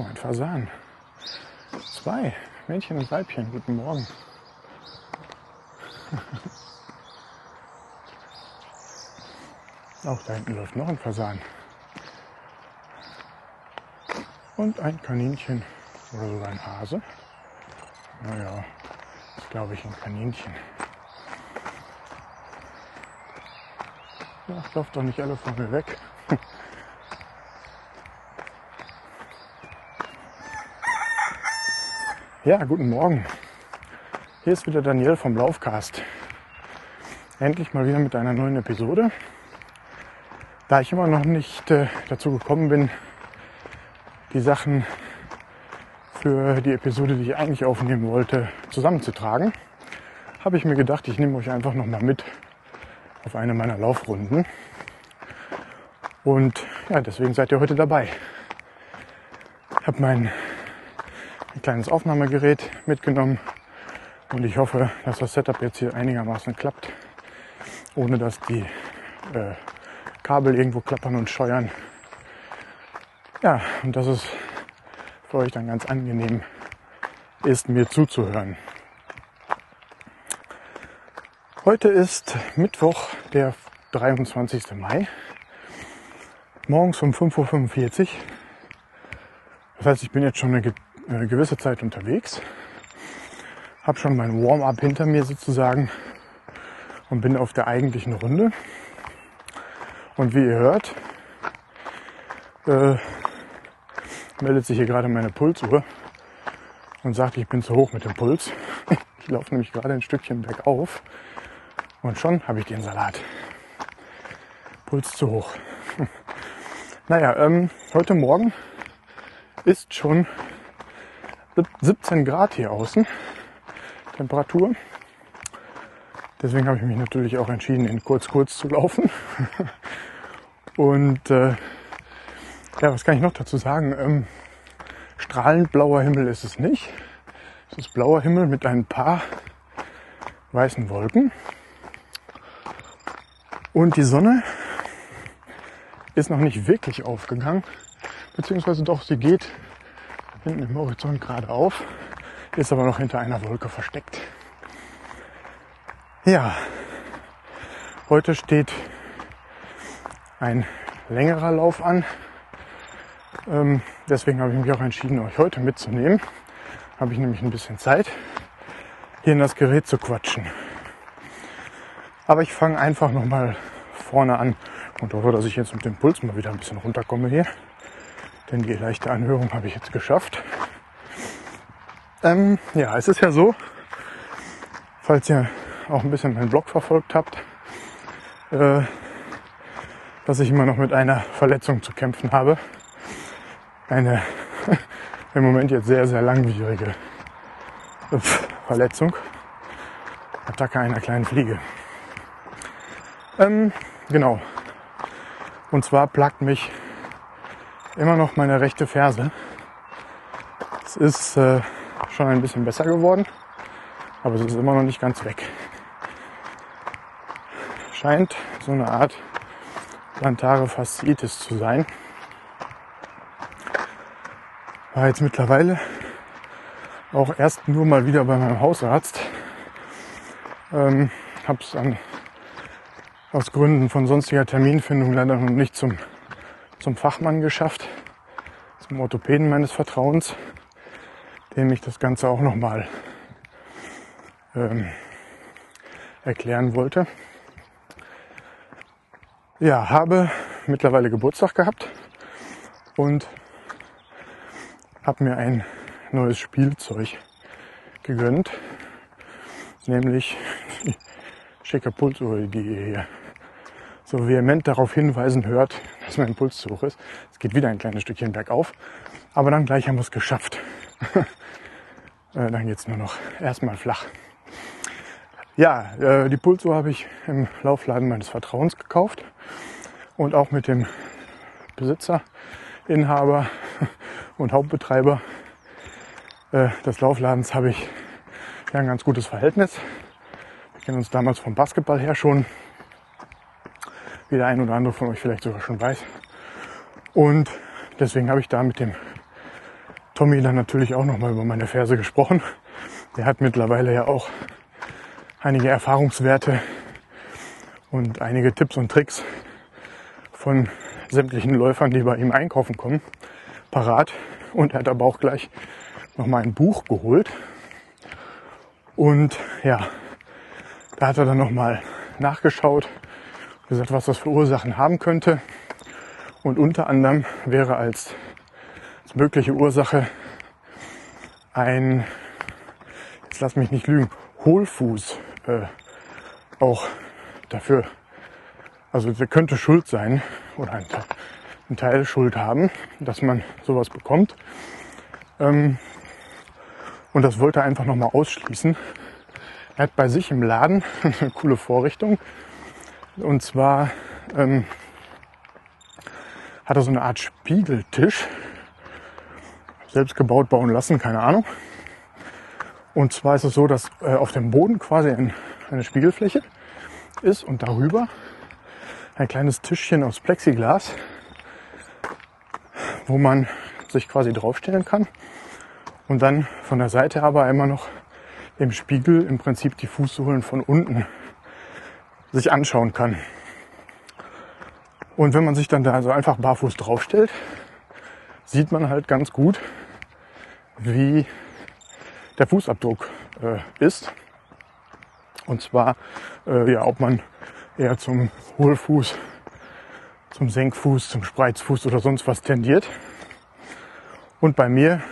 Oh, ein Fasan. Zwei. Männchen und Weibchen. Guten Morgen. Auch da hinten läuft noch ein Fasan. Und ein Kaninchen oder sogar ein Hase. Naja, ist glaube ich ein Kaninchen. Ach, lauft doch nicht alle von mir weg. Ja, guten Morgen. Hier ist wieder Daniel vom Laufcast. Endlich mal wieder mit einer neuen Episode. Da ich immer noch nicht äh, dazu gekommen bin, die Sachen für die Episode, die ich eigentlich aufnehmen wollte, zusammenzutragen, habe ich mir gedacht, ich nehme euch einfach noch mal mit auf eine meiner Laufrunden. Und ja, deswegen seid ihr heute dabei. Ich habe mein ein kleines Aufnahmegerät mitgenommen und ich hoffe, dass das Setup jetzt hier einigermaßen klappt, ohne dass die äh, Kabel irgendwo klappern und scheuern. Ja, und dass es für euch dann ganz angenehm ist, mir zuzuhören. Heute ist Mittwoch, der 23. Mai, morgens um 5.45 Uhr. Das heißt, ich bin jetzt schon eine eine gewisse Zeit unterwegs, habe schon mein Warm-up hinter mir sozusagen und bin auf der eigentlichen Runde. Und wie ihr hört, äh, meldet sich hier gerade meine Pulsuhr und sagt, ich bin zu hoch mit dem Puls. Ich laufe nämlich gerade ein Stückchen bergauf und schon habe ich den Salat. Puls zu hoch. Naja, ähm, heute Morgen ist schon 17 Grad hier außen Temperatur. Deswegen habe ich mich natürlich auch entschieden, in kurz kurz zu laufen. Und äh, ja, was kann ich noch dazu sagen? Ähm, strahlend blauer Himmel ist es nicht. Es ist blauer Himmel mit ein paar weißen Wolken. Und die Sonne ist noch nicht wirklich aufgegangen. Beziehungsweise doch, sie geht hinten im Horizont gerade auf, ist aber noch hinter einer Wolke versteckt. Ja, heute steht ein längerer Lauf an. Ähm, deswegen habe ich mich auch entschieden, euch heute mitzunehmen. Habe ich nämlich ein bisschen Zeit, hier in das Gerät zu quatschen. Aber ich fange einfach nochmal vorne an und hoffe, dass ich jetzt mit dem Puls mal wieder ein bisschen runterkomme hier denn die leichte Anhörung habe ich jetzt geschafft. Ähm, ja, es ist ja so, falls ihr auch ein bisschen meinen Blog verfolgt habt, äh, dass ich immer noch mit einer Verletzung zu kämpfen habe. Eine im Moment jetzt sehr, sehr langwierige Verletzung. Attacke einer kleinen Fliege. Ähm, genau. Und zwar plagt mich immer noch meine rechte Ferse. Es ist äh, schon ein bisschen besser geworden, aber es ist immer noch nicht ganz weg. Scheint so eine Art plantare Fasziitis zu sein. War jetzt mittlerweile auch erst nur mal wieder bei meinem Hausarzt. Ähm, habe es aus Gründen von sonstiger Terminfindung leider noch nicht zum zum Fachmann geschafft, zum Orthopäden meines Vertrauens, dem ich das Ganze auch nochmal ähm, erklären wollte. Ja, habe mittlerweile Geburtstag gehabt und habe mir ein neues Spielzeug gegönnt, nämlich die schicke Pulsuhr, die ihr hier so vehement darauf hinweisen hört, dass mein Puls zu hoch ist. Es geht wieder ein kleines Stückchen bergauf, aber dann gleich haben wir es geschafft. Äh, dann geht es nur noch erstmal flach. Ja, äh, die Pulsuhr habe ich im Laufladen meines Vertrauens gekauft und auch mit dem Besitzer, Inhaber und Hauptbetreiber äh, des Laufladens habe ich ja ein ganz gutes Verhältnis. Wir kennen uns damals vom Basketball her schon wie der ein oder andere von euch vielleicht sogar schon weiß. Und deswegen habe ich da mit dem Tommy dann natürlich auch nochmal über meine Ferse gesprochen. Der hat mittlerweile ja auch einige Erfahrungswerte und einige Tipps und Tricks von sämtlichen Läufern, die bei ihm einkaufen kommen, parat. Und er hat aber auch gleich nochmal ein Buch geholt. Und ja, da hat er dann nochmal nachgeschaut, gesagt, was das für Ursachen haben könnte. Und unter anderem wäre als, mögliche Ursache ein, jetzt lass mich nicht lügen, Hohlfuß äh, auch dafür, also der könnte schuld sein oder ein, ein Teil Schuld haben, dass man sowas bekommt. Ähm, und das wollte er einfach nochmal ausschließen. Er hat bei sich im Laden eine coole Vorrichtung. Und zwar ähm, hat er so eine Art Spiegeltisch. Selbst gebaut, bauen lassen, keine Ahnung. Und zwar ist es so, dass äh, auf dem Boden quasi ein, eine Spiegelfläche ist und darüber ein kleines Tischchen aus Plexiglas, wo man sich quasi draufstellen kann und dann von der Seite aber immer noch im Spiegel im Prinzip die Fußsohlen von unten sich anschauen kann. Und wenn man sich dann da so einfach barfuß draufstellt, sieht man halt ganz gut, wie der Fußabdruck äh, ist. Und zwar, äh, ja, ob man eher zum Hohlfuß, zum Senkfuß, zum Spreizfuß oder sonst was tendiert. Und bei mir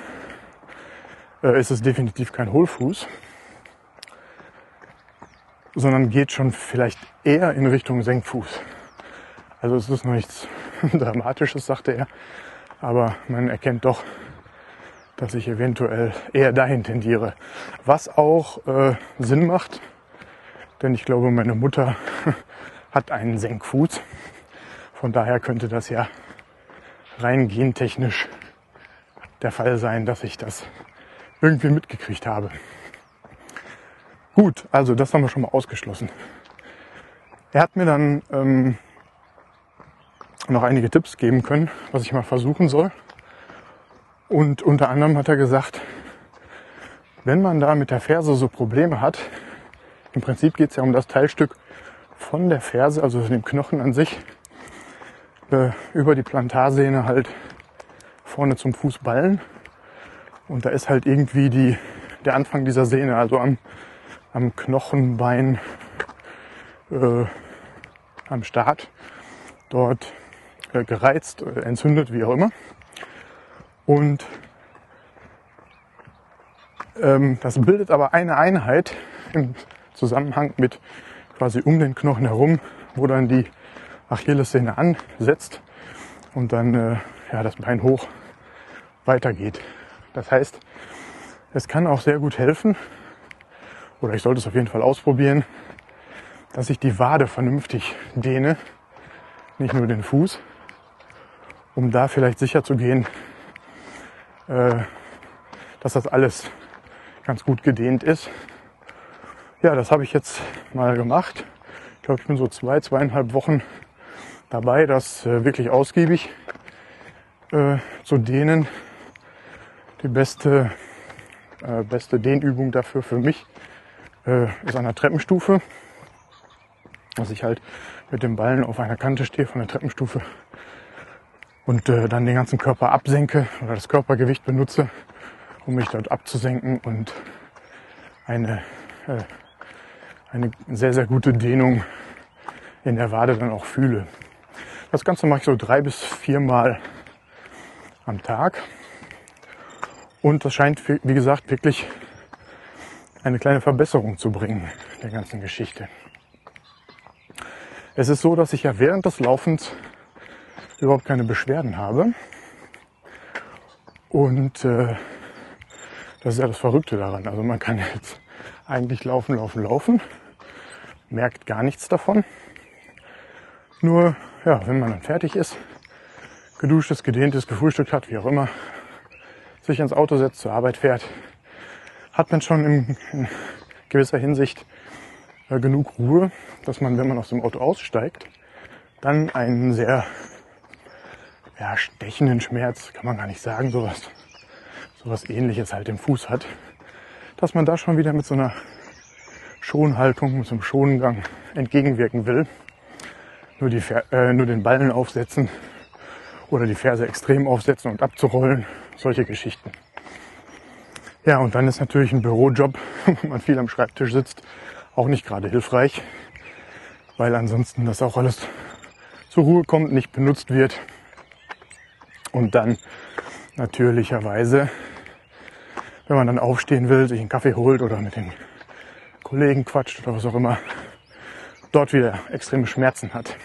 äh, ist es definitiv kein Hohlfuß, sondern geht schon vielleicht eher in Richtung Senkfuß. Also es ist noch nichts Dramatisches, sagte er, aber man erkennt doch, dass ich eventuell eher dahin tendiere. Was auch äh, Sinn macht, denn ich glaube, meine Mutter hat einen Senkfuß. Von daher könnte das ja rein gentechnisch der Fall sein, dass ich das irgendwie mitgekriegt habe. Gut, also das haben wir schon mal ausgeschlossen. Er hat mir dann ähm, noch einige Tipps geben können, was ich mal versuchen soll. Und unter anderem hat er gesagt, wenn man da mit der Ferse so Probleme hat, im Prinzip geht es ja um das Teilstück von der Ferse, also dem Knochen an sich, äh, über die Plantarsehne halt vorne zum Fußballen. Und da ist halt irgendwie die, der Anfang dieser Sehne, also am, am Knochenbein, äh, am Start, dort äh, gereizt, äh, entzündet, wie auch immer. Und ähm, das bildet aber eine Einheit im Zusammenhang mit quasi um den Knochen herum, wo dann die Achillessehne ansetzt und dann äh, ja, das Bein hoch weitergeht. Das heißt, es kann auch sehr gut helfen, oder ich sollte es auf jeden Fall ausprobieren, dass ich die Wade vernünftig dehne, nicht nur den Fuß, um da vielleicht sicher zu gehen, äh, dass das alles ganz gut gedehnt ist. Ja, das habe ich jetzt mal gemacht. Ich glaube, ich bin so zwei, zweieinhalb Wochen dabei, das äh, wirklich ausgiebig äh, zu dehnen. Die beste, beste Dehnübung dafür für mich äh, ist an der Treppenstufe. Dass ich halt mit dem Ballen auf einer Kante stehe von der Treppenstufe und äh, dann den ganzen Körper absenke oder das Körpergewicht benutze, um mich dort abzusenken und eine, äh, eine sehr, sehr gute Dehnung in der Wade dann auch fühle. Das Ganze mache ich so drei bis viermal am Tag. Und das scheint, wie gesagt, wirklich eine kleine Verbesserung zu bringen der ganzen Geschichte. Es ist so, dass ich ja während des Laufens überhaupt keine Beschwerden habe. Und äh, das ist ja das Verrückte daran. Also man kann jetzt eigentlich laufen, laufen, laufen, merkt gar nichts davon. Nur, ja, wenn man dann fertig ist, geduscht ist, gedehnt ist, gefrühstückt hat, wie auch immer, sich ins Auto setzt, zur Arbeit fährt, hat man schon in, gewisser Hinsicht äh, genug Ruhe, dass man, wenn man aus dem Auto aussteigt, dann einen sehr ja, stechenden Schmerz, kann man gar nicht sagen, sowas. sowas ähnliches halt im Fuß hat, dass man da schon wieder mit so einer Schonhaltung, mit so einem Schongang entgegenwirken will. Nur, die, äh, nur den Ballen aufsetzen oder die Ferse extrem aufsetzen und abzurollen, solche Geschichten. Ja, und dann ist natürlich ein Bürojob, wo man viel am Schreibtisch sitzt, auch nicht gerade hilfreich, weil ansonsten das auch alles zur Ruhe kommt, nicht benutzt wird und dann natürlicherweise, wenn man dann aufstehen will, sich einen Kaffee holt oder mit den Kollegen quatscht oder was auch immer, dort wieder extreme Schmerzen hat.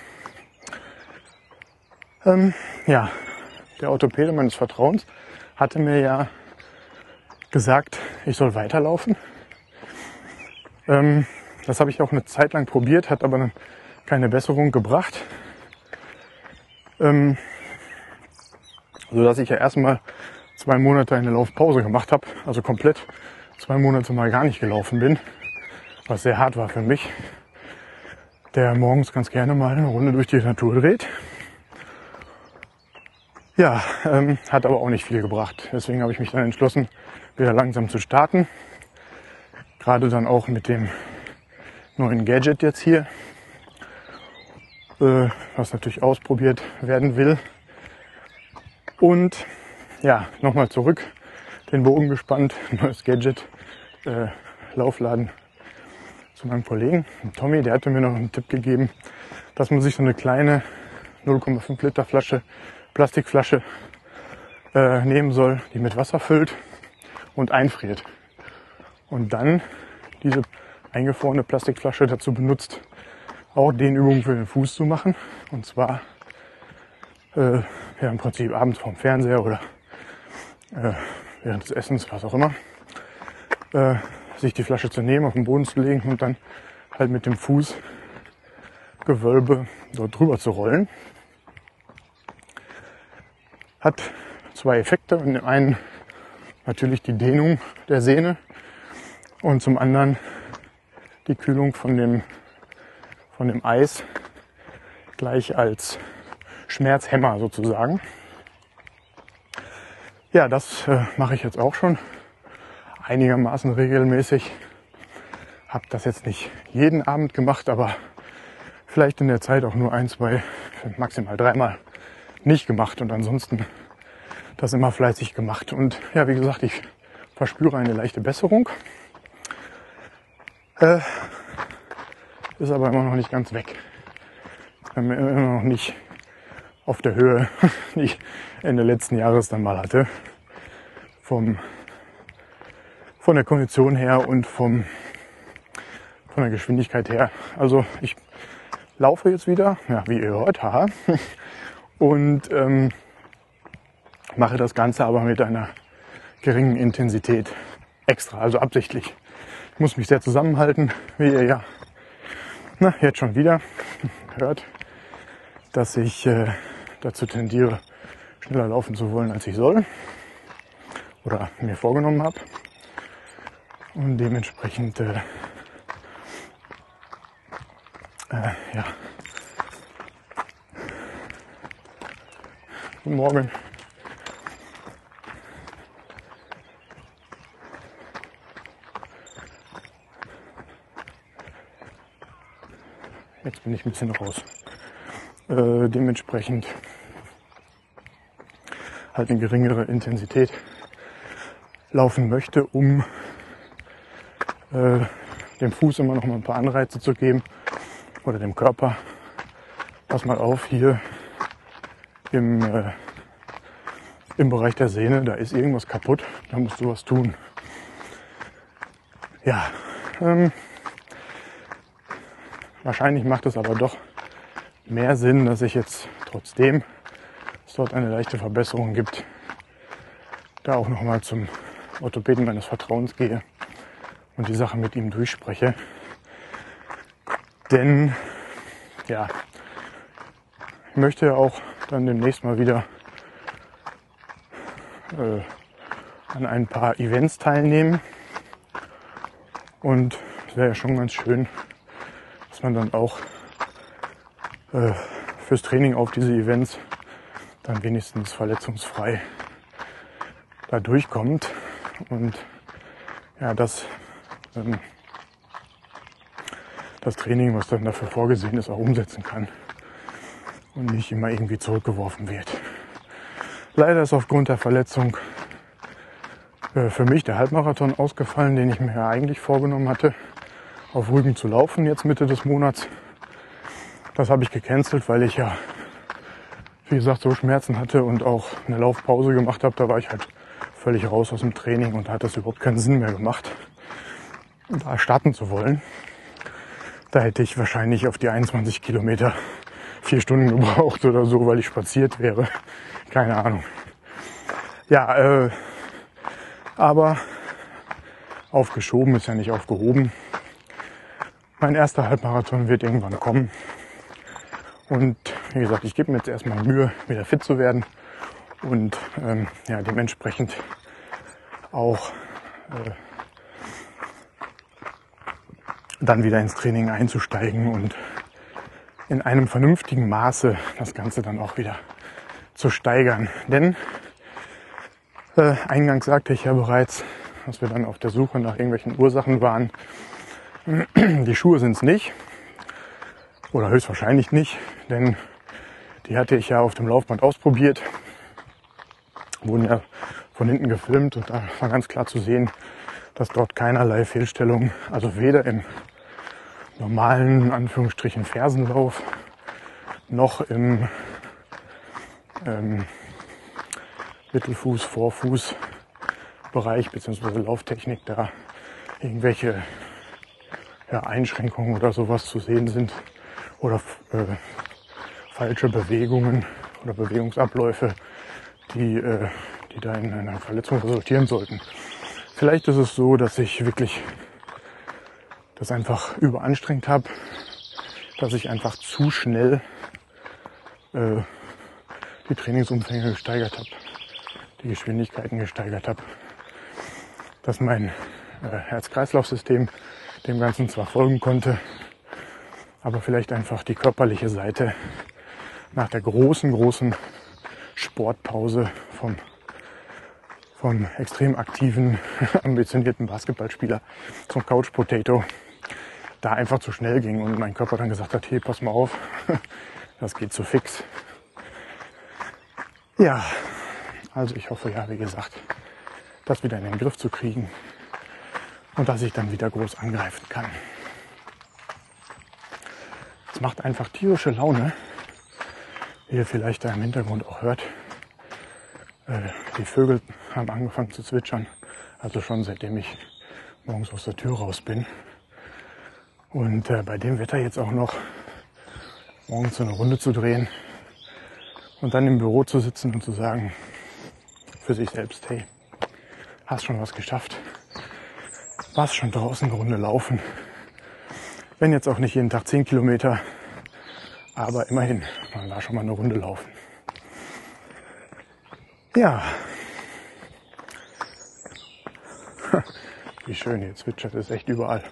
Ähm, ja, der Orthopäde meines Vertrauens hatte mir ja gesagt, ich soll weiterlaufen. Ähm, das habe ich auch eine Zeit lang probiert, hat aber keine Besserung gebracht. Ähm, so ich ja erstmal zwei Monate eine Laufpause gemacht habe, also komplett zwei Monate mal gar nicht gelaufen bin, was sehr hart war für mich, der morgens ganz gerne mal eine Runde durch die Natur dreht. Ja, ähm, hat aber auch nicht viel gebracht. Deswegen habe ich mich dann entschlossen, wieder langsam zu starten. Gerade dann auch mit dem neuen Gadget jetzt hier, äh, was natürlich ausprobiert werden will. Und ja, nochmal zurück, den Bogen gespannt, neues Gadget, äh, Laufladen zu meinem Kollegen Tommy, der hatte mir noch einen Tipp gegeben, dass man sich so eine kleine 0,5 Liter Flasche Plastikflasche äh, nehmen soll, die mit Wasser füllt und einfriert. Und dann diese eingefrorene Plastikflasche dazu benutzt, auch den Übungen für den Fuß zu machen. Und zwar äh, ja, im Prinzip abends vorm Fernseher oder äh, während des Essens, was auch immer, äh, sich die Flasche zu nehmen, auf den Boden zu legen und dann halt mit dem Fußgewölbe dort drüber zu rollen hat zwei Effekte. In dem einen natürlich die Dehnung der Sehne und zum anderen die Kühlung von dem, von dem Eis gleich als Schmerzhemmer sozusagen. Ja, das äh, mache ich jetzt auch schon einigermaßen regelmäßig. Habe das jetzt nicht jeden Abend gemacht, aber vielleicht in der Zeit auch nur ein, zwei, maximal dreimal nicht gemacht und ansonsten das immer fleißig gemacht. Und ja, wie gesagt, ich verspüre eine leichte Besserung. Äh, ist aber immer noch nicht ganz weg. Immer noch nicht auf der Höhe, die ich Ende letzten Jahres dann mal hatte. Vom, von der Kondition her und vom, von der Geschwindigkeit her. Also ich laufe jetzt wieder, ja, wie ihr hört, haha. und ähm, mache das Ganze aber mit einer geringen Intensität extra, also absichtlich. Ich muss mich sehr zusammenhalten, wie ihr ja na, jetzt schon wieder hört, dass ich äh, dazu tendiere, schneller laufen zu wollen, als ich soll oder mir vorgenommen habe. Und dementsprechend äh, äh, ja, Guten Morgen. Jetzt bin ich ein bisschen raus. Äh, dementsprechend halt eine geringere Intensität laufen möchte, um äh, dem Fuß immer noch mal ein paar Anreize zu geben oder dem Körper. Pass mal auf, hier im, äh, im Bereich der Sehne, da ist irgendwas kaputt, da musst du was tun. Ja, ähm, wahrscheinlich macht es aber doch mehr Sinn, dass ich jetzt trotzdem es dort eine leichte Verbesserung gibt, da auch nochmal zum Orthopäden meines Vertrauens gehe und die Sache mit ihm durchspreche. Denn ja, ich möchte ja auch dann demnächst mal wieder äh, an ein paar Events teilnehmen. Und es wäre ja schon ganz schön, man dann auch äh, fürs Training auf diese Events dann wenigstens verletzungsfrei da durchkommt und ja, das, ähm, das Training, was dann dafür vorgesehen ist, auch umsetzen kann und nicht immer irgendwie zurückgeworfen wird. Leider ist aufgrund der Verletzung äh, für mich der Halbmarathon ausgefallen, den ich mir ja eigentlich vorgenommen hatte, auf Rügen zu laufen jetzt Mitte des Monats. Das habe ich gecancelt, weil ich ja, wie gesagt, so Schmerzen hatte und auch eine Laufpause gemacht habe. Da war ich halt völlig raus aus dem Training und da hat das überhaupt keinen Sinn mehr gemacht, da starten zu wollen. Da hätte ich wahrscheinlich auf die 21 Kilometer vier Stunden gebraucht oder so, weil ich spaziert wäre. Keine Ahnung. Ja, äh, aber aufgeschoben ist ja nicht aufgehoben. Mein erster Halbmarathon wird irgendwann kommen. Und wie gesagt, ich gebe mir jetzt erstmal Mühe, wieder fit zu werden und ähm, ja, dementsprechend auch äh, dann wieder ins Training einzusteigen und in einem vernünftigen Maße das Ganze dann auch wieder zu steigern. Denn äh, eingangs sagte ich ja bereits, dass wir dann auf der Suche nach irgendwelchen Ursachen waren. Die Schuhe sind es nicht oder höchstwahrscheinlich nicht, denn die hatte ich ja auf dem Laufband ausprobiert, wurden ja von hinten gefilmt und da war ganz klar zu sehen, dass dort keinerlei Fehlstellung, also weder im normalen Anführungsstrichen Fersenlauf noch im ähm, Mittelfuß, Vorfuß Bereich bzw. Lauftechnik da irgendwelche ja, Einschränkungen oder sowas zu sehen sind oder äh, falsche Bewegungen oder Bewegungsabläufe, die, äh, die da in einer Verletzung resultieren sollten. Vielleicht ist es so, dass ich wirklich das einfach überanstrengt habe, dass ich einfach zu schnell äh, die Trainingsumfänge gesteigert habe, die Geschwindigkeiten gesteigert habe, dass mein äh, Herz-Kreislauf-System dem Ganzen zwar folgen konnte, aber vielleicht einfach die körperliche Seite nach der großen, großen Sportpause vom, vom extrem aktiven, ambitionierten Basketballspieler zum Couch Potato da einfach zu schnell ging und mein Körper dann gesagt hat, hey, pass mal auf, das geht zu fix. Ja, also ich hoffe ja, wie gesagt, das wieder in den Griff zu kriegen und dass ich dann wieder groß angreifen kann. Es macht einfach tierische Laune, wie ihr vielleicht da im Hintergrund auch hört. Äh, die Vögel haben angefangen zu zwitschern, also schon seitdem ich morgens aus der Tür raus bin. Und äh, bei dem Wetter jetzt auch noch morgens so eine Runde zu drehen und dann im Büro zu sitzen und zu sagen für sich selbst, hey, hast schon was geschafft, warst schon draußen eine Runde laufen. Wenn jetzt auch nicht jeden Tag 10 Kilometer, aber immerhin, man war schon mal eine Runde laufen. Ja. Wie schön, hier zwitschert es echt überall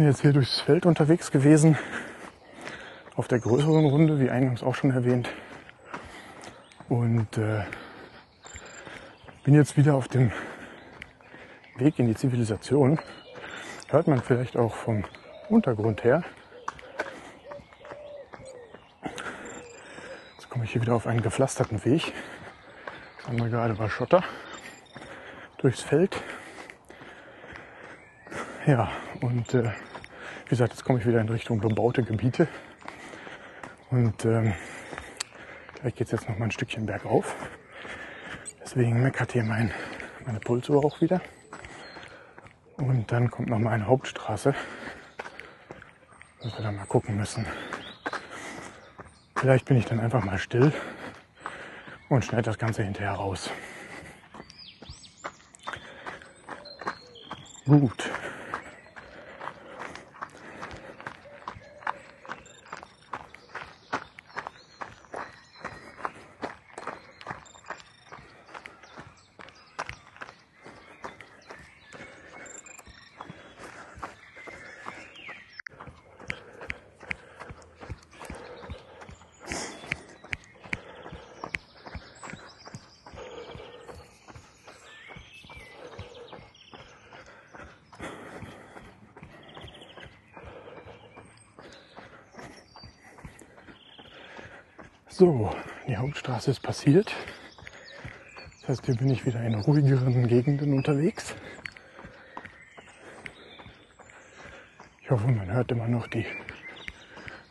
bin jetzt hier durchs Feld unterwegs gewesen. Auf der größeren Runde, wie eingangs auch schon erwähnt. Und äh, bin jetzt wieder auf dem Weg in die Zivilisation. Hört man vielleicht auch vom Untergrund her. Jetzt komme ich hier wieder auf einen gepflasterten Weg. Das andere gerade war Schotter durchs Feld. Ja, und äh, wie gesagt, jetzt komme ich wieder in Richtung bebaute Gebiete. Und ähm, gleich geht es jetzt noch mal ein Stückchen bergauf. Deswegen meckert hier mein, meine Pulsuhr auch wieder. Und dann kommt noch mal eine Hauptstraße, dass wir dann mal gucken müssen. Vielleicht bin ich dann einfach mal still und schneide das Ganze hinterher raus. Gut. So, die Hauptstraße ist passiert. Das heißt, hier bin ich wieder in ruhigeren Gegenden unterwegs. Ich hoffe, man hört immer noch die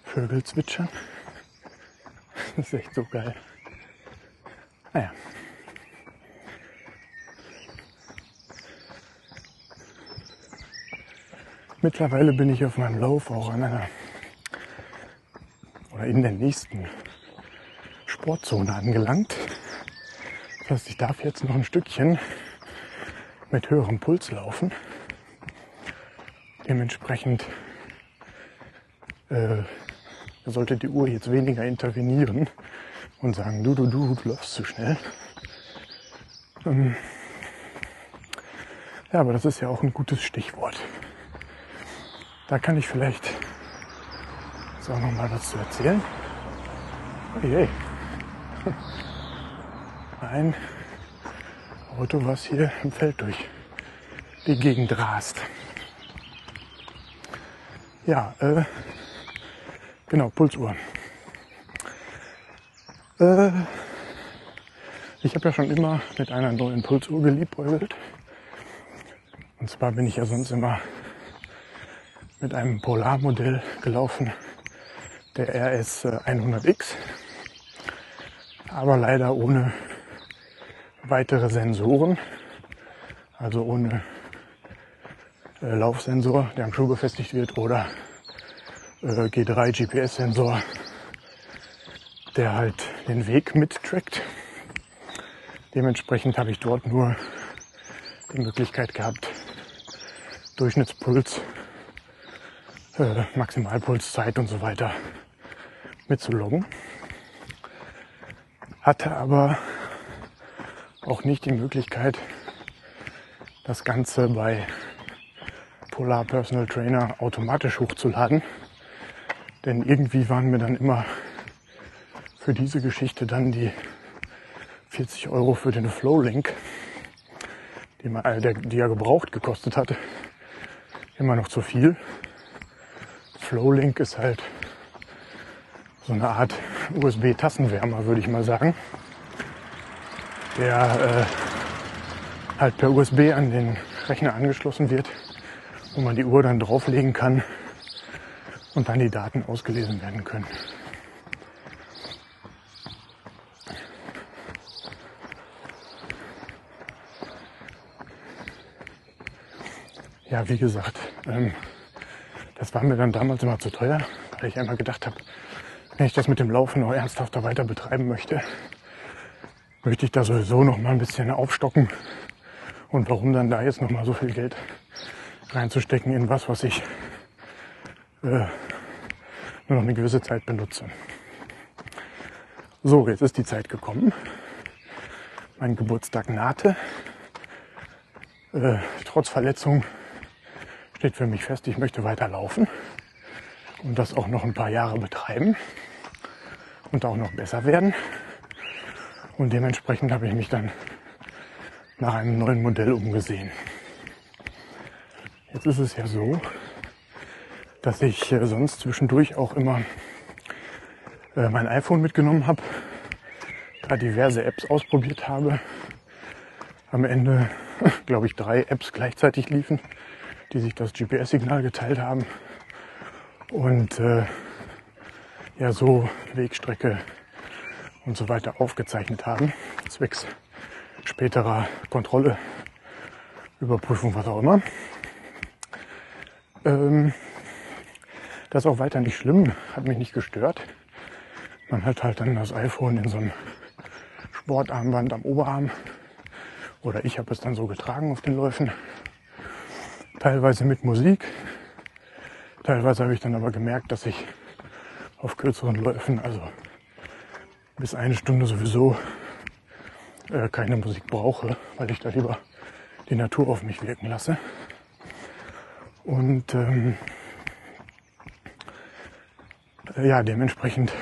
Vögel zwitschern. Das ist echt so geil. Naja. Mittlerweile bin ich auf meinem Lauf auch an einer oder in der nächsten Sportzone angelangt. Das heißt, ich darf jetzt noch ein Stückchen mit höherem Puls laufen. Dementsprechend äh, sollte die Uhr jetzt weniger intervenieren und sagen, du, du, du, du läufst zu schnell. Ähm, ja, aber das ist ja auch ein gutes Stichwort. Da kann ich vielleicht so noch mal was zu erzählen. Oh je. Ein Auto, was hier im Feld durch die Gegend rast. Ja, äh, genau, Pulsuhr. Äh, ich habe ja schon immer mit einer neuen Pulsuhr geliebäugelt. Und zwar bin ich ja sonst immer mit einem Polarmodell gelaufen, der RS 100X, aber leider ohne weitere Sensoren, also ohne äh, Laufsensor, der am Schuh befestigt wird, oder äh, G3 GPS-Sensor, der halt den Weg mittrackt. Dementsprechend habe ich dort nur die Möglichkeit gehabt, Durchschnittspuls, äh, Maximalpulszeit und so weiter mitzuloggen. Hatte aber auch nicht die Möglichkeit, das Ganze bei Polar Personal Trainer automatisch hochzuladen. Denn irgendwie waren mir dann immer für diese Geschichte dann die 40 Euro für den Flow Link, die, man, äh, der, die ja gebraucht gekostet hatte, immer noch zu viel. Flow Link ist halt so eine Art USB-Tassenwärmer, würde ich mal sagen, der äh, halt per USB an den Rechner angeschlossen wird, wo man die Uhr dann drauflegen kann und dann die Daten ausgelesen werden können. Ja, wie gesagt, ähm, das war mir dann damals immer zu teuer, weil ich einmal gedacht habe, wenn ich das mit dem Laufen noch ernsthafter weiter betreiben möchte, möchte ich da sowieso noch mal ein bisschen aufstocken. Und warum dann da jetzt noch mal so viel Geld reinzustecken in was, was ich äh, nur noch eine gewisse Zeit benutze. So, jetzt ist die Zeit gekommen. Mein Geburtstag nahte. Äh, trotz Verletzung steht für mich fest, ich möchte weiter laufen und das auch noch ein paar Jahre betreiben und auch noch besser werden. Und dementsprechend habe ich mich dann nach einem neuen Modell umgesehen. Jetzt ist es ja so, dass ich äh, sonst zwischendurch auch immer äh, mein iPhone mitgenommen habe, da diverse Apps ausprobiert habe. Am Ende, glaube ich, drei Apps gleichzeitig liefen, die sich das GPS-Signal geteilt haben. Und äh, ja so Wegstrecke und so weiter aufgezeichnet haben, zwecks späterer Kontrolle, Überprüfung, was auch immer. Ähm, das ist auch weiter nicht schlimm, hat mich nicht gestört. Man hat halt dann das iPhone in so einem Sportarmband am Oberarm. Oder ich habe es dann so getragen auf den Läufen. Teilweise mit Musik. Teilweise habe ich dann aber gemerkt, dass ich auf kürzeren Läufen, also bis eine Stunde sowieso äh, keine Musik brauche, weil ich da lieber die Natur auf mich wirken lasse. Und ähm, äh, ja, dementsprechend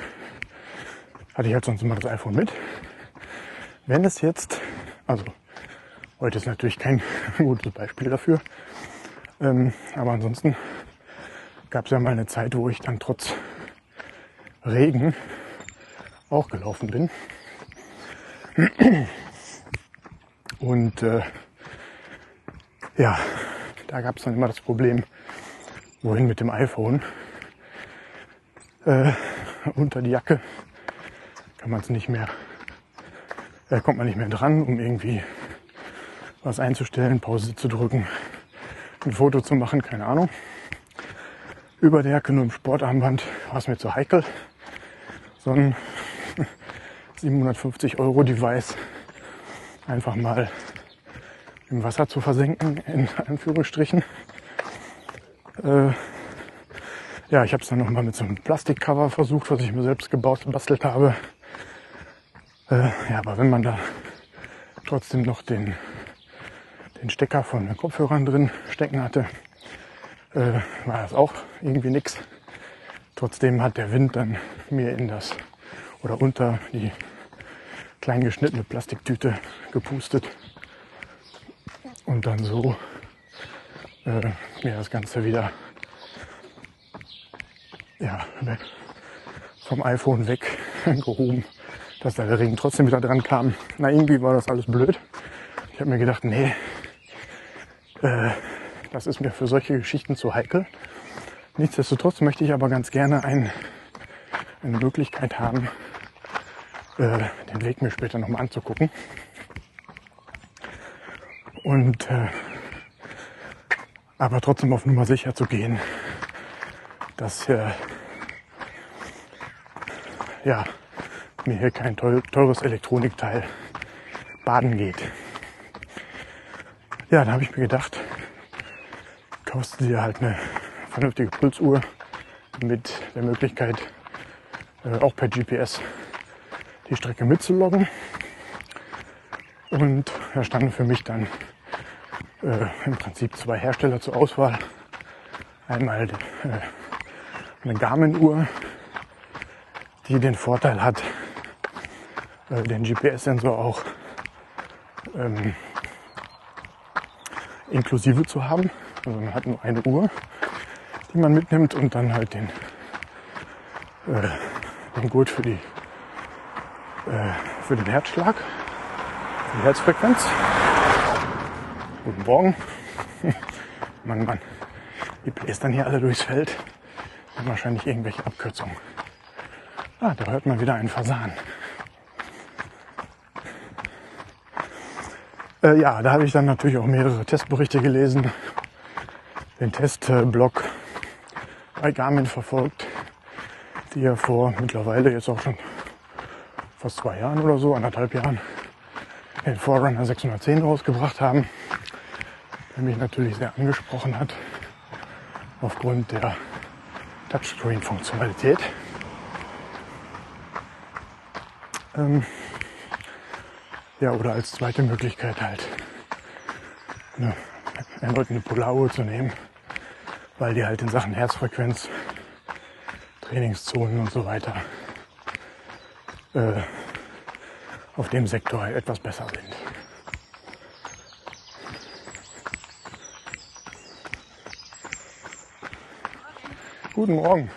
hatte ich halt sonst immer das iPhone mit. Wenn es jetzt, also heute ist natürlich kein gutes Beispiel dafür, ähm, aber ansonsten gab es ja mal eine Zeit, wo ich dann trotz Regen auch gelaufen bin. Und äh, ja, da gab es dann immer das Problem, wohin mit dem iPhone. Äh, unter die Jacke kann man es nicht mehr, äh, kommt man nicht mehr dran, um irgendwie was einzustellen, Pause zu drücken, ein Foto zu machen, keine Ahnung. Über der Jacke nur im Sportarmband war es mir zu heikel. So ein 750 Euro Device einfach mal im Wasser zu versenken, in Anführungsstrichen. Äh, ja, ich habe es dann nochmal mit so einem Plastikcover versucht, was ich mir selbst gebaut, gebastelt habe. Äh, ja, aber wenn man da trotzdem noch den, den Stecker von den Kopfhörern drin stecken hatte, äh, war das auch irgendwie nix. Trotzdem hat der Wind dann mir in das oder unter die klein geschnittene Plastiktüte gepustet und dann so äh, mir das Ganze wieder ja, vom iPhone weg gehoben, dass da der Regen trotzdem wieder dran kam. Na, irgendwie war das alles blöd. Ich habe mir gedacht, nee, äh, das ist mir für solche Geschichten zu heikel. Nichtsdestotrotz möchte ich aber ganz gerne ein, eine Möglichkeit haben, äh, den Weg mir später nochmal anzugucken. Und äh, aber trotzdem auf Nummer sicher zu gehen, dass äh, ja, mir hier kein teures Elektronikteil baden geht. Ja, da habe ich mir gedacht, kaufst du dir halt eine vernünftige Pulsuhr mit der Möglichkeit, äh, auch per GPS die Strecke mitzuloggen. Und da standen für mich dann äh, im Prinzip zwei Hersteller zur Auswahl. Einmal äh, eine Garmin-Uhr, die den Vorteil hat, äh, den GPS-Sensor auch ähm, inklusive zu haben. Also man hat nur eine Uhr, die man mitnimmt und dann halt den, äh, den Gurt für, die, äh, für den Herzschlag, die Herzfrequenz. Guten Morgen. Mann, Mann. Die dann hier alle durchs Feld. Und wahrscheinlich irgendwelche Abkürzungen. Ah, da hört man wieder einen Fasan. Äh, ja, da habe ich dann natürlich auch mehrere Testberichte gelesen. Den Testblog bei Garmin verfolgt, die ja vor mittlerweile jetzt auch schon fast zwei Jahren oder so, anderthalb Jahren, den Forerunner 610 rausgebracht haben der mich natürlich sehr angesprochen hat aufgrund der Touchscreen-Funktionalität. Ähm, ja, oder als zweite Möglichkeit halt eine, erneut eine Polaruhr zu nehmen, weil die halt in Sachen Herzfrequenz, Trainingszonen und so weiter äh, auf dem Sektor halt etwas besser sind. Guten Morgen.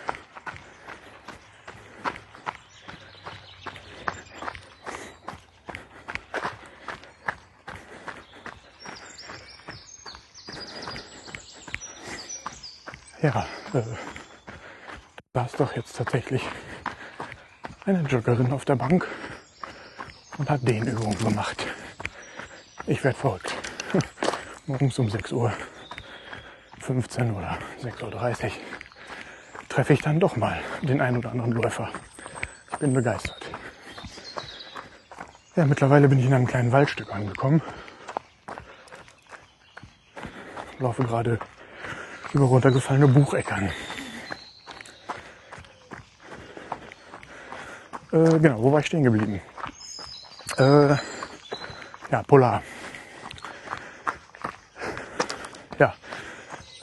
Ja, äh, da ist doch jetzt tatsächlich eine Joggerin auf der Bank und hat den Übungen gemacht. Ich werde verrückt. Morgens um 6 Uhr 15 oder 6.30 Uhr treffe ich dann doch mal den einen oder anderen Läufer. Ich bin begeistert. Ja, mittlerweile bin ich in einem kleinen Waldstück angekommen. Laufe gerade über runtergefallene Bucheckern. Äh, genau, wo war ich stehen geblieben? Äh, ja, Polar.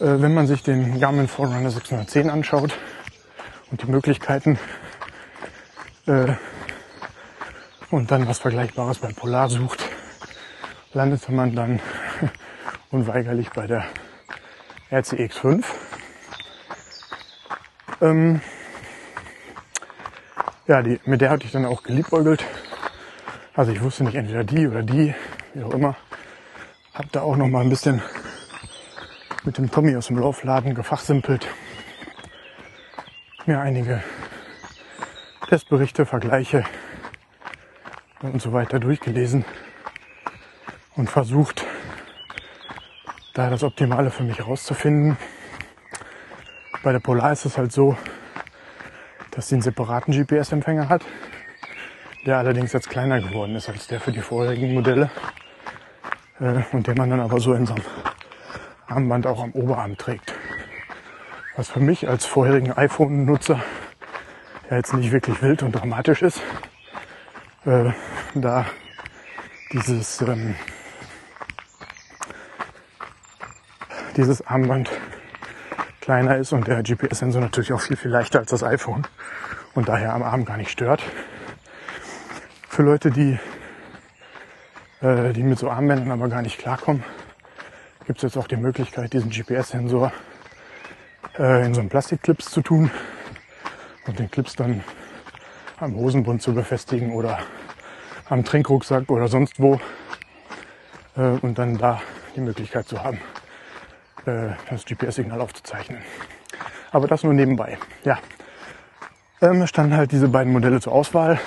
Äh, wenn man sich den Garmin Forerunner 610 anschaut und die Möglichkeiten äh, und dann was Vergleichbares bei Polar sucht, landete man dann unweigerlich bei der RCX 5. Ähm, ja, die, mit der hatte ich dann auch geliebäugelt. Also ich wusste nicht entweder die oder die, wie auch immer. Hab da auch noch mal ein bisschen mit dem Tommy aus dem Laufladen gefachsimpelt. Mir einige Testberichte, Vergleiche und so weiter durchgelesen und versucht, da das Optimale für mich rauszufinden. Bei der Polar ist es halt so, dass sie einen separaten GPS-Empfänger hat, der allerdings jetzt kleiner geworden ist als der für die vorherigen Modelle äh, und den man dann aber so in so einem Armband auch am Oberarm trägt. Was für mich als vorherigen iPhone-Nutzer ja jetzt nicht wirklich wild und dramatisch ist, äh, da dieses ähm, dieses Armband kleiner ist und der GPS-Sensor natürlich auch viel, viel leichter als das iPhone und daher am Arm gar nicht stört. Für Leute, die, äh, die mit so Armbändern aber gar nicht klarkommen, gibt es jetzt auch die Möglichkeit, diesen GPS-Sensor äh, in so einen Plastikclips zu tun und den Clips dann am Hosenbund zu befestigen oder am Trinkrucksack oder sonst wo äh, und dann da die Möglichkeit zu haben, äh, das GPS-Signal aufzuzeichnen. Aber das nur nebenbei. Ja, ähm, standen halt diese beiden Modelle zur Auswahl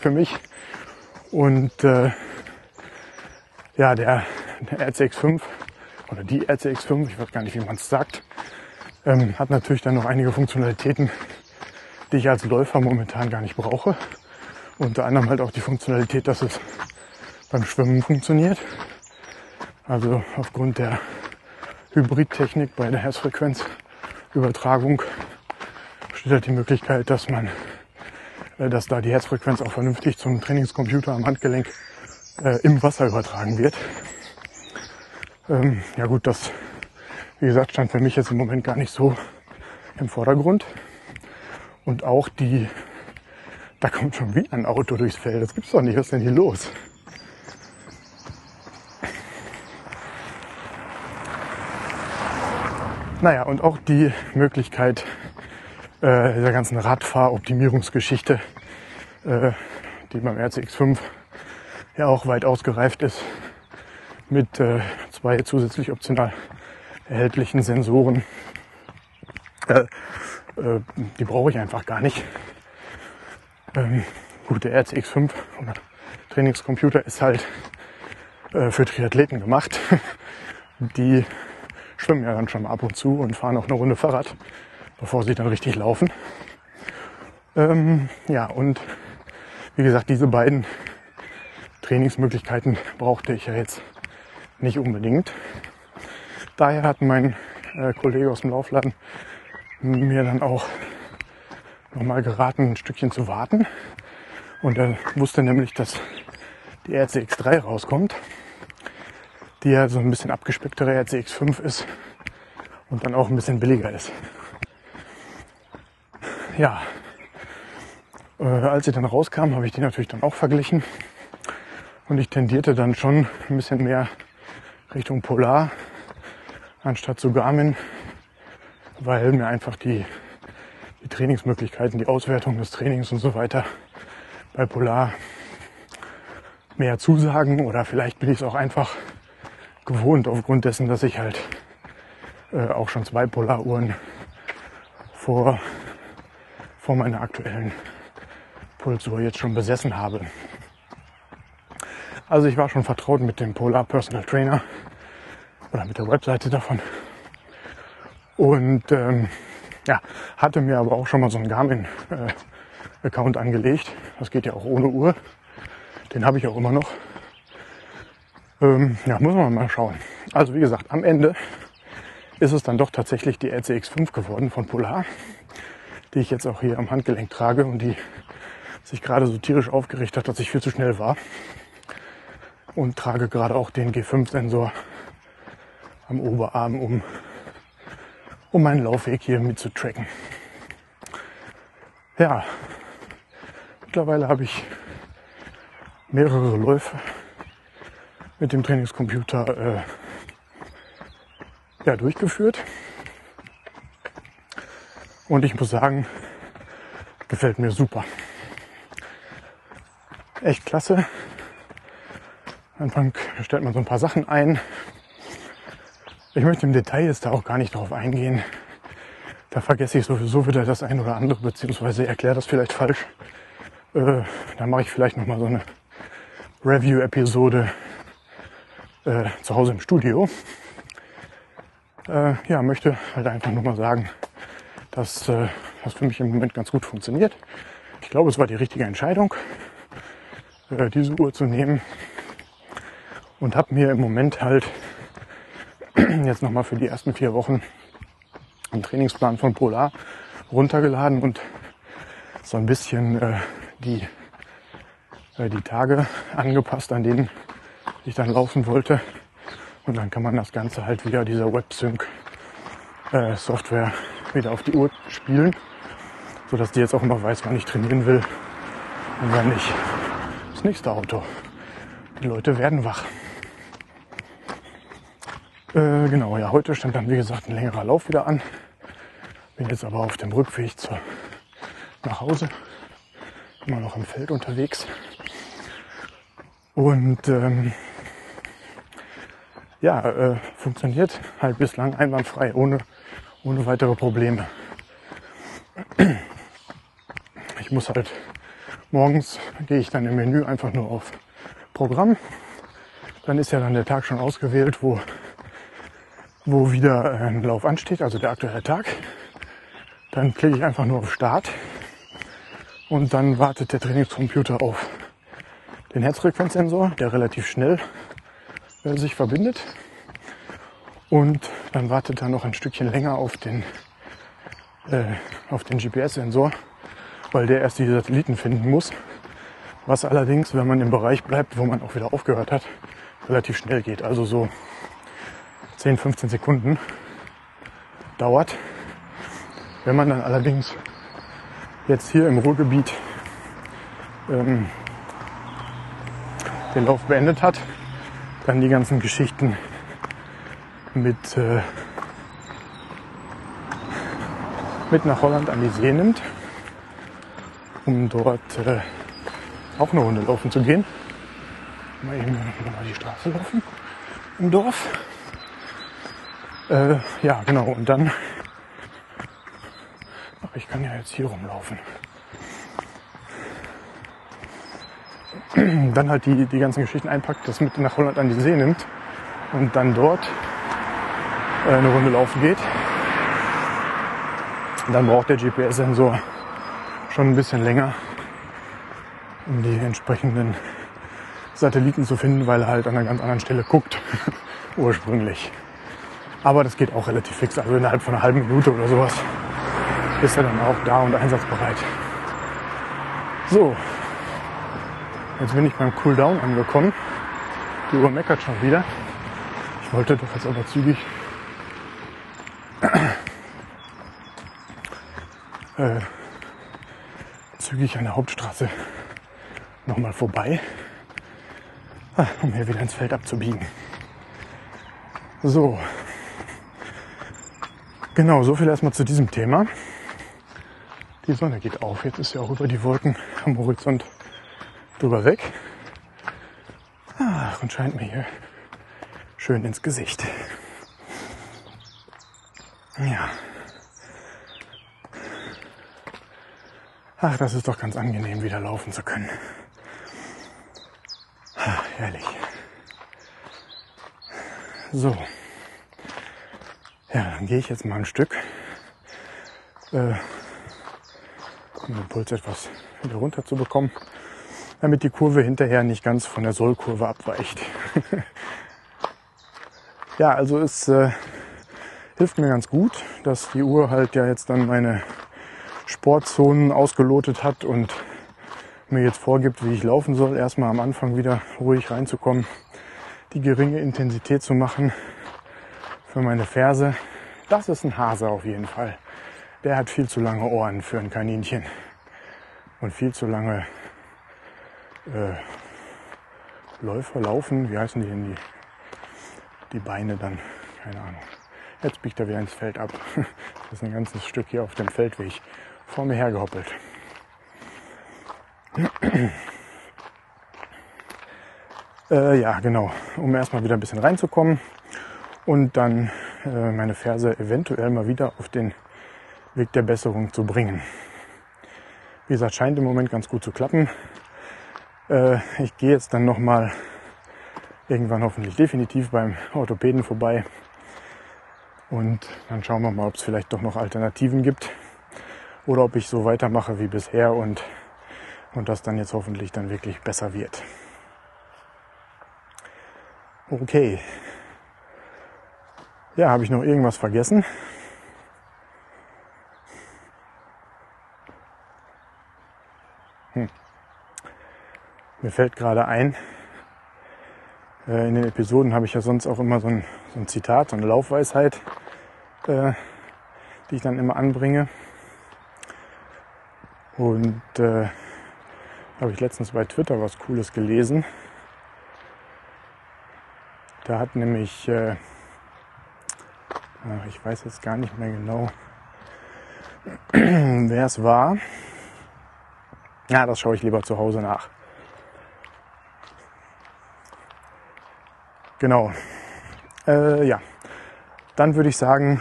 für mich und äh, ja, der, der RCX5 oder die RCX5, ich weiß gar nicht, wie man es sagt, ähm, hat natürlich dann noch einige Funktionalitäten, die ich als Läufer momentan gar nicht brauche. Unter anderem halt auch die Funktionalität, dass es beim Schwimmen funktioniert. Also aufgrund der Hybridtechnik bei der Herzfrequenzübertragung besteht halt die Möglichkeit, dass man, äh, dass da die Herzfrequenz auch vernünftig zum Trainingscomputer am Handgelenk äh, im Wasser übertragen wird. Ähm, ja gut, das, wie gesagt, stand für mich jetzt im Moment gar nicht so im Vordergrund. Und auch die, da kommt schon wieder ein Auto durchs Feld. Das gibt's doch nicht. Was ist denn hier los? Naja, und auch die Möglichkeit äh, dieser ganzen Radfahroptimierungsgeschichte, äh, die beim RCX5 ja auch weit ausgereift ist, mit äh, zwei zusätzlich optional erhältlichen Sensoren. Äh, äh, die brauche ich einfach gar nicht. Ähm, gut, der RCX5 oder Trainingscomputer ist halt äh, für Triathleten gemacht. Die schwimmen ja dann schon ab und zu und fahren auch eine Runde Fahrrad, bevor sie dann richtig laufen. Ähm, ja, und wie gesagt, diese beiden Trainingsmöglichkeiten brauchte ich ja jetzt nicht unbedingt. Daher hat mein äh, Kollege aus dem Laufladen mir dann auch nochmal geraten, ein Stückchen zu warten. Und er wusste nämlich, dass die RCX3 rauskommt, die ja so ein bisschen abgespecktere RCX5 ist und dann auch ein bisschen billiger ist. Ja, äh, als sie dann rauskam, habe ich die natürlich dann auch verglichen. Und ich tendierte dann schon ein bisschen mehr Richtung Polar anstatt zu Garmin weil mir einfach die, die Trainingsmöglichkeiten, die Auswertung des Trainings und so weiter bei Polar mehr zusagen oder vielleicht bin ich es auch einfach gewohnt aufgrund dessen, dass ich halt äh, auch schon zwei Polaruhren vor, vor meiner aktuellen Pulsuhr jetzt schon besessen habe. Also ich war schon vertraut mit dem Polar Personal Trainer oder mit der Webseite davon und ähm, ja, hatte mir aber auch schon mal so einen Garmin-Account äh, angelegt. Das geht ja auch ohne Uhr. Den habe ich auch immer noch. Ähm, ja, muss man mal schauen. Also wie gesagt, am Ende ist es dann doch tatsächlich die RCX5 geworden von Polar, die ich jetzt auch hier am Handgelenk trage und die sich gerade so tierisch aufgerichtet hat, dass ich viel zu schnell war. Und trage gerade auch den G5-Sensor am Oberarm, um um meinen Laufweg hier mit zu tracken. Ja, mittlerweile habe ich mehrere Läufe mit dem Trainingscomputer äh, ja, durchgeführt. Und ich muss sagen, gefällt mir super. echt klasse. Anfang stellt man so ein paar Sachen ein. Ich möchte im Detail jetzt da auch gar nicht drauf eingehen. Da vergesse ich sowieso wieder das ein oder andere, beziehungsweise erkläre das vielleicht falsch. Äh, da mache ich vielleicht nochmal so eine Review-Episode äh, zu Hause im Studio. Äh, ja, möchte halt einfach nur mal sagen, dass äh, das für mich im Moment ganz gut funktioniert. Ich glaube, es war die richtige Entscheidung, äh, diese Uhr zu nehmen und habe mir im Moment halt jetzt nochmal für die ersten vier Wochen einen Trainingsplan von Polar runtergeladen und so ein bisschen äh, die, äh, die Tage angepasst, an denen ich dann laufen wollte. Und dann kann man das Ganze halt wieder dieser WebSync äh, Software wieder auf die Uhr spielen, so dass die jetzt auch immer weiß, wann ich trainieren will und wann nicht. Das nächste Auto. Die Leute werden wach. Äh, genau, ja, heute stand dann wie gesagt ein längerer Lauf wieder an. Bin jetzt aber auf dem Rückweg zu, nach Hause. Immer noch im Feld unterwegs. Und ähm, ja, äh, funktioniert halt bislang einwandfrei, ohne, ohne weitere Probleme. Ich muss halt morgens gehe ich dann im Menü einfach nur auf Programm. Dann ist ja dann der Tag schon ausgewählt, wo, wo wieder ein Lauf ansteht, also der aktuelle Tag. Dann klicke ich einfach nur auf Start und dann wartet der Trainingscomputer auf den Herzfrequenzsensor, der relativ schnell äh, sich verbindet. Und dann wartet er noch ein Stückchen länger auf den, äh, auf den GPS-Sensor, weil der erst die Satelliten finden muss. Was allerdings, wenn man im Bereich bleibt, wo man auch wieder aufgehört hat, relativ schnell geht. Also so 10, 15 Sekunden dauert. Wenn man dann allerdings jetzt hier im Ruhrgebiet ähm, den Lauf beendet hat, dann die ganzen Geschichten mit, äh, mit nach Holland an die See nimmt, um dort äh, auch eine Runde laufen zu gehen. Mal eben mal die Straße laufen im Dorf. Äh, ja, genau. Und dann, ach, ich kann ja jetzt hier rumlaufen. Dann halt die, die ganzen Geschichten einpackt, das mit nach Holland an die See nimmt und dann dort äh, eine Runde laufen geht. Dann braucht der GPS-Sensor schon ein bisschen länger, um die entsprechenden Satelliten zu finden, weil er halt an einer ganz anderen Stelle guckt, ursprünglich. Aber das geht auch relativ fix, also innerhalb von einer halben Minute oder sowas ist er dann auch da und einsatzbereit. So, jetzt bin ich beim Cooldown angekommen. Die Uhr meckert schon wieder. Ich wollte doch jetzt aber zügig äh, zügig an der Hauptstraße nochmal vorbei, ah, um hier wieder ins Feld abzubiegen. So. Genau, so viel erstmal zu diesem Thema. Die Sonne geht auf. Jetzt ist sie auch über die Wolken am Horizont drüber weg. Ach, und scheint mir hier schön ins Gesicht. Ja. Ach, das ist doch ganz angenehm, wieder laufen zu können. Ach, herrlich. So. Ja, dann gehe ich jetzt mal ein Stück, äh, um den Puls etwas wieder runter zu bekommen, damit die Kurve hinterher nicht ganz von der Sollkurve abweicht. ja, also es äh, hilft mir ganz gut, dass die Uhr halt ja jetzt dann meine Sportzonen ausgelotet hat und mir jetzt vorgibt, wie ich laufen soll. Erstmal am Anfang wieder ruhig reinzukommen, die geringe Intensität zu machen für meine Ferse. Das ist ein Hase auf jeden Fall. Der hat viel zu lange Ohren für ein Kaninchen und viel zu lange äh, Läufer laufen. Wie heißen die denn die, die Beine dann? Keine Ahnung. Jetzt biegt er wieder ins Feld ab. Das ist ein ganzes Stück hier auf dem Feldweg vor mir hergehoppelt. Äh, ja, genau, um erstmal wieder ein bisschen reinzukommen und dann äh, meine Ferse eventuell mal wieder auf den Weg der Besserung zu bringen. Wie gesagt, scheint im Moment ganz gut zu klappen. Äh, ich gehe jetzt dann nochmal irgendwann hoffentlich definitiv beim Orthopäden vorbei. Und dann schauen wir mal, ob es vielleicht doch noch Alternativen gibt. Oder ob ich so weitermache wie bisher und, und das dann jetzt hoffentlich dann wirklich besser wird. Okay. Ja, habe ich noch irgendwas vergessen? Hm. Mir fällt gerade ein, äh, in den Episoden habe ich ja sonst auch immer so ein, so ein Zitat, so eine Laufweisheit, äh, die ich dann immer anbringe. Und äh, habe ich letztens bei Twitter was Cooles gelesen. Da hat nämlich, äh, ich weiß jetzt gar nicht mehr genau, wer es war. Ja, das schaue ich lieber zu Hause nach. Genau. Äh, ja, dann würde ich sagen,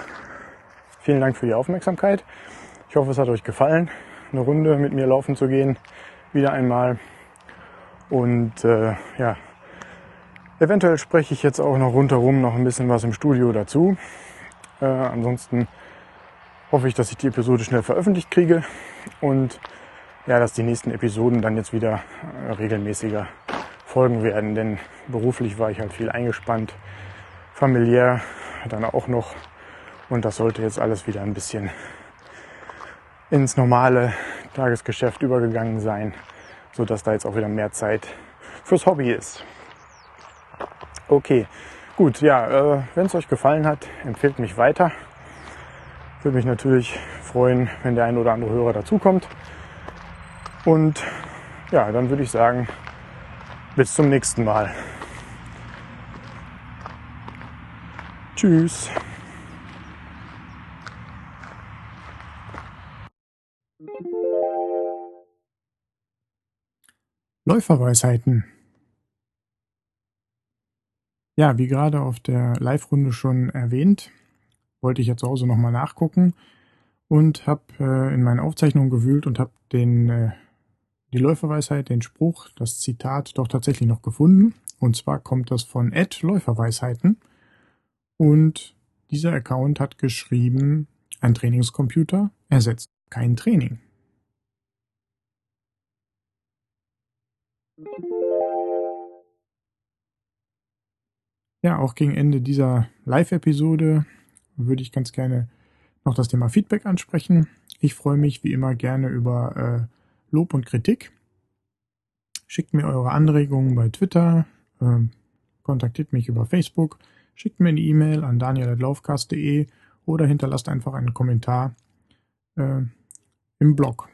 vielen Dank für die Aufmerksamkeit. Ich hoffe, es hat euch gefallen, eine Runde mit mir laufen zu gehen. Wieder einmal. Und äh, ja, eventuell spreche ich jetzt auch noch rundherum noch ein bisschen was im Studio dazu. Äh, ansonsten hoffe ich, dass ich die Episode schnell veröffentlicht kriege und ja, dass die nächsten Episoden dann jetzt wieder äh, regelmäßiger folgen werden, denn beruflich war ich halt viel eingespannt, familiär dann auch noch und das sollte jetzt alles wieder ein bisschen ins normale Tagesgeschäft übergegangen sein, so dass da jetzt auch wieder mehr Zeit fürs Hobby ist. Okay, gut, ja, äh, wenn es euch gefallen hat, empfehlt mich weiter. Würde mich natürlich freuen, wenn der ein oder andere Hörer dazukommt. Und ja, dann würde ich sagen, bis zum nächsten Mal. Tschüss. Läuferweisheiten. Ja, wie gerade auf der Live-Runde schon erwähnt, wollte ich ja zu Hause nochmal nachgucken und habe äh, in meinen Aufzeichnungen gewühlt und habe den äh, die Läuferweisheit, den Spruch, das Zitat doch tatsächlich noch gefunden. Und zwar kommt das von Ed Läuferweisheiten. Und dieser Account hat geschrieben, ein Trainingscomputer ersetzt kein Training. Ja, auch gegen Ende dieser Live-Episode würde ich ganz gerne noch das Thema Feedback ansprechen. Ich freue mich wie immer gerne über äh, Lob und Kritik. Schickt mir eure Anregungen bei Twitter, äh, kontaktiert mich über Facebook, schickt mir eine E-Mail an daniel.laufcast.de oder hinterlasst einfach einen Kommentar äh, im Blog.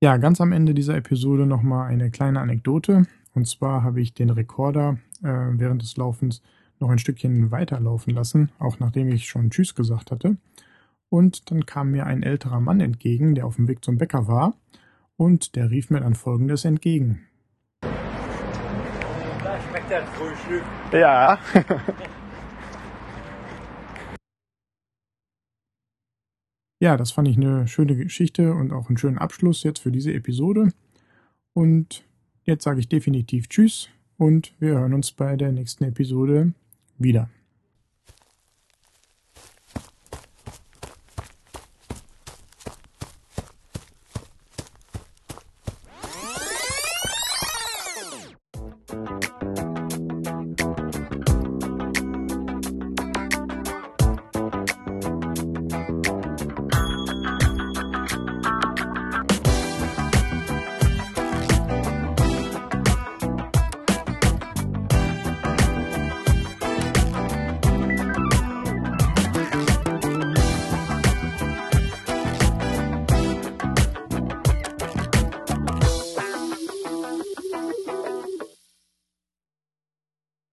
Ja, ganz am Ende dieser Episode nochmal eine kleine Anekdote. Und zwar habe ich den Rekorder äh, während des Laufens noch ein Stückchen weiterlaufen lassen, auch nachdem ich schon Tschüss gesagt hatte. Und dann kam mir ein älterer Mann entgegen, der auf dem Weg zum Bäcker war, und der rief mir dann folgendes entgegen. Da schmeckt das Frühstück. Ja. ja, das fand ich eine schöne Geschichte und auch einen schönen Abschluss jetzt für diese Episode. Und Jetzt sage ich definitiv Tschüss und wir hören uns bei der nächsten Episode wieder.